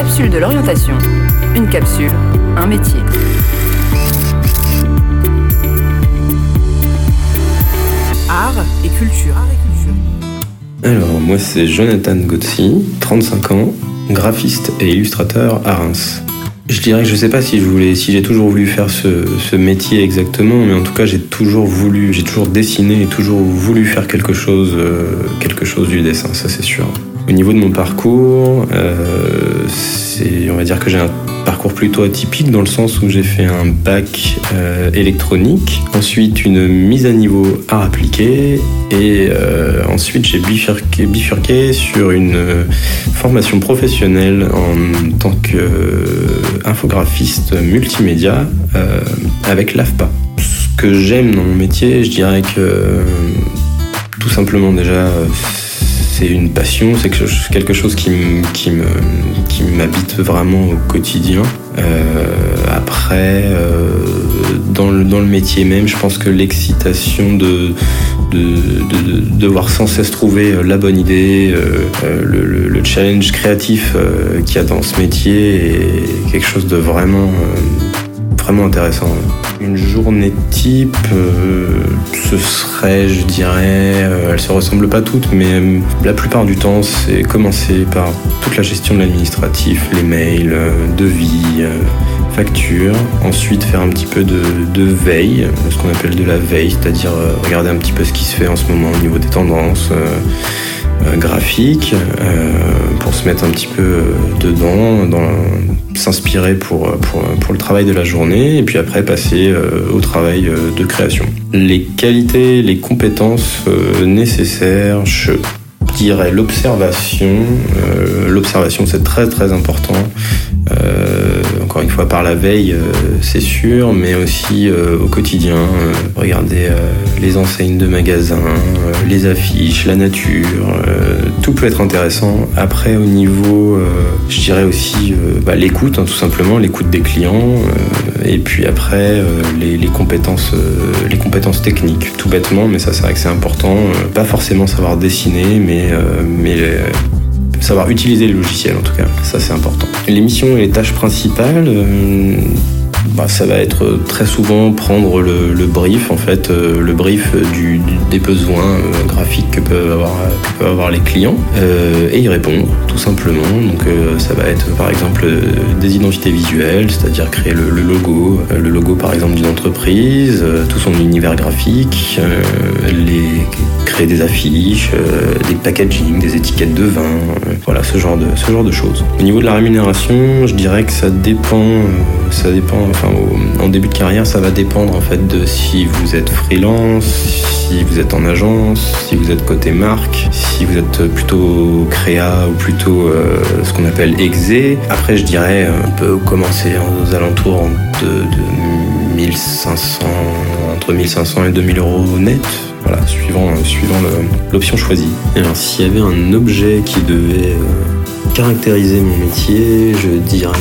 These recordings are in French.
capsules de l'orientation. Une capsule, un métier. Art et culture. Alors, moi, c'est Jonathan Gotzi, 35 ans, graphiste et illustrateur à Reims. Je dirais que je sais pas si je voulais, si j'ai toujours voulu faire ce, métier exactement, mais en tout cas j'ai toujours voulu, j'ai toujours dessiné et toujours voulu faire quelque chose, euh, quelque chose du dessin, ça c'est sûr. Au niveau de mon parcours, euh, que j'ai un parcours plutôt atypique dans le sens où j'ai fait un bac euh, électronique, ensuite une mise à niveau art appliqué et euh, ensuite j'ai bifurqué, bifurqué, sur une formation professionnelle en tant qu'infographiste multimédia avec l'AFPA. Ce que j'aime dans mon métier, je dirais que tout simplement déjà c'est une passion, c'est quelque chose qui, qui m'habite vraiment au quotidien. Euh, après, euh, dans, le, dans le métier même, je pense que l'excitation de, de, devoir sans cesse trouver la bonne idée, euh, le, challenge créatif qu'il y a dans ce métier est quelque chose de vraiment vraiment intéressant. Une journée type, euh, ce serait, je dirais, euh, elles se ressemblent pas toutes, mais euh, la plupart du temps, c'est commencer par toute la gestion de l'administratif, les mails, devis, factures. Ensuite, faire un petit peu de, de veille, ce qu'on appelle de la veille, c'est-à-dire regarder un petit peu ce qui se fait en ce moment au niveau des tendances. Euh, graphique euh, pour se mettre un petit peu euh, dedans, s'inspirer pour, le travail de la journée et puis après passer au travail de création. Les qualités, les compétences nécessaires, je dirais l'observation. l'observation c'est très très important. Encore une fois par la veille, c'est sûr, mais aussi au quotidien. regarder les enseignes de magasins, les affiches, la nature, tout peut être intéressant. Après, au niveau, euh, je dirais aussi euh, bah, l'écoute, hein, tout simplement, l'écoute des clients. Euh, et puis après, les, compétences, les compétences techniques, tout bêtement, mais ça, c'est vrai que c'est important. pas forcément savoir dessiner, mais, mais savoir utiliser le logiciel en tout cas. Ça, c'est important. Les missions et les tâches principales bah, ça va être très souvent prendre le, brief, en fait, euh, le brief du, des besoins euh, graphiques que peuvent avoir, les clients euh, et y répondre, tout simplement. Donc ça va être par exemple des identités visuelles, c'est-à-dire créer le, logo, le logo par exemple d'une entreprise, tout son univers graphique, les, créer des affiches, des packaging, des étiquettes de vin, voilà ce genre de, ce genre de choses. Au niveau de la rémunération, je dirais que ça dépend, ça dépend en début de carrière, ça va dépendre en fait de si vous êtes freelance, si vous êtes en agence, si vous êtes côté marque, si vous êtes plutôt créa ou plutôt euh, ce qu'on appelle exé. Après, je dirais, on peut commencer aux alentours de, 1500, entre 1500 et 2000 euros net. Voilà, suivant, suivant l'option choisie. alors, s'il y avait un objet qui devait euh, caractériser mon métier, je dirais,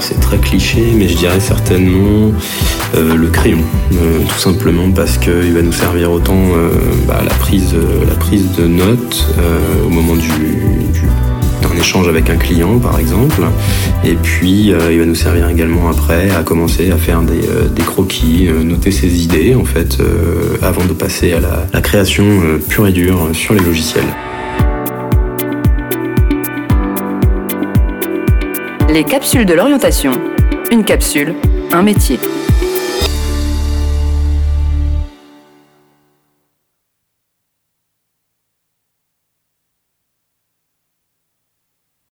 c'est très cliché, mais je dirais certainement euh, le crayon, euh, tout simplement parce qu'il va nous servir autant euh, bah, la, prise, la prise de notes au moment du, d'un échange avec un client par exemple, et puis il va nous servir également après à commencer à faire des, croquis, noter ses idées en fait, avant de passer à la création pure et dure sur les logiciels. Les capsules de l'orientation. Une capsule, un métier.